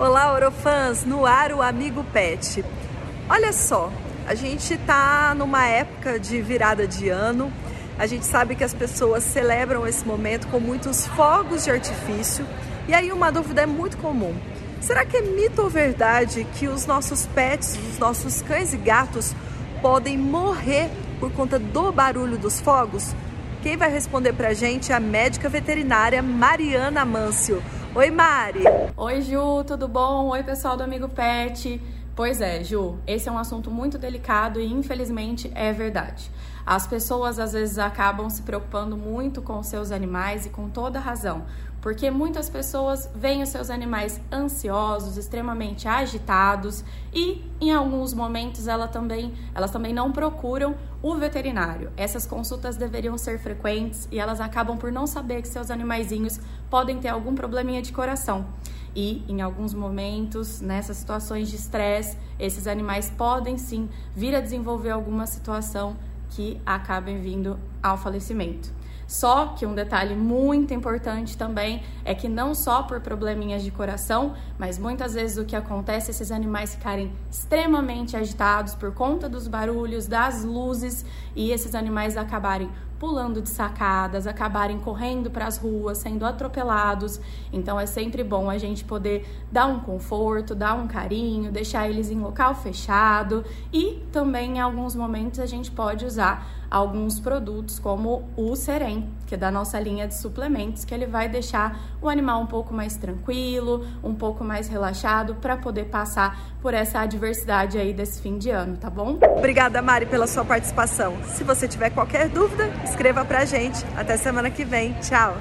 Olá, Orofãs, no ar o Amigo Pet. Olha só, a gente está numa época de virada de ano, a gente sabe que as pessoas celebram esse momento com muitos fogos de artifício e aí uma dúvida é muito comum. Será que é mito ou verdade que os nossos pets, os nossos cães e gatos podem morrer por conta do barulho dos fogos? Quem vai responder pra gente é a médica veterinária Mariana Mâncio. Oi, Mari! Oi, Ju, tudo bom? Oi, pessoal do Amigo Pet. Pois é, Ju, esse é um assunto muito delicado e infelizmente é verdade. As pessoas às vezes acabam se preocupando muito com seus animais e com toda razão, porque muitas pessoas veem os seus animais ansiosos, extremamente agitados e em alguns momentos ela também, elas também não procuram o veterinário. Essas consultas deveriam ser frequentes e elas acabam por não saber que seus animaizinhos podem ter algum probleminha de coração e em alguns momentos, nessas situações de estresse, esses animais podem sim vir a desenvolver alguma situação que acabem vindo ao falecimento. Só que um detalhe muito importante também é que não só por probleminhas de coração, mas muitas vezes o que acontece é esses animais ficarem extremamente agitados por conta dos barulhos, das luzes e esses animais acabarem pulando de sacadas, acabarem correndo para as ruas, sendo atropelados. Então é sempre bom a gente poder dar um conforto, dar um carinho, deixar eles em local fechado e também em alguns momentos a gente pode usar alguns produtos como o Serem, que é da nossa linha de suplementos, que ele vai deixar o animal um pouco mais tranquilo, um pouco mais relaxado para poder passar por essa adversidade aí desse fim de ano, tá bom? Obrigada, Mari, pela sua participação. Se você tiver qualquer dúvida, Escreva pra gente. Até semana que vem. Tchau!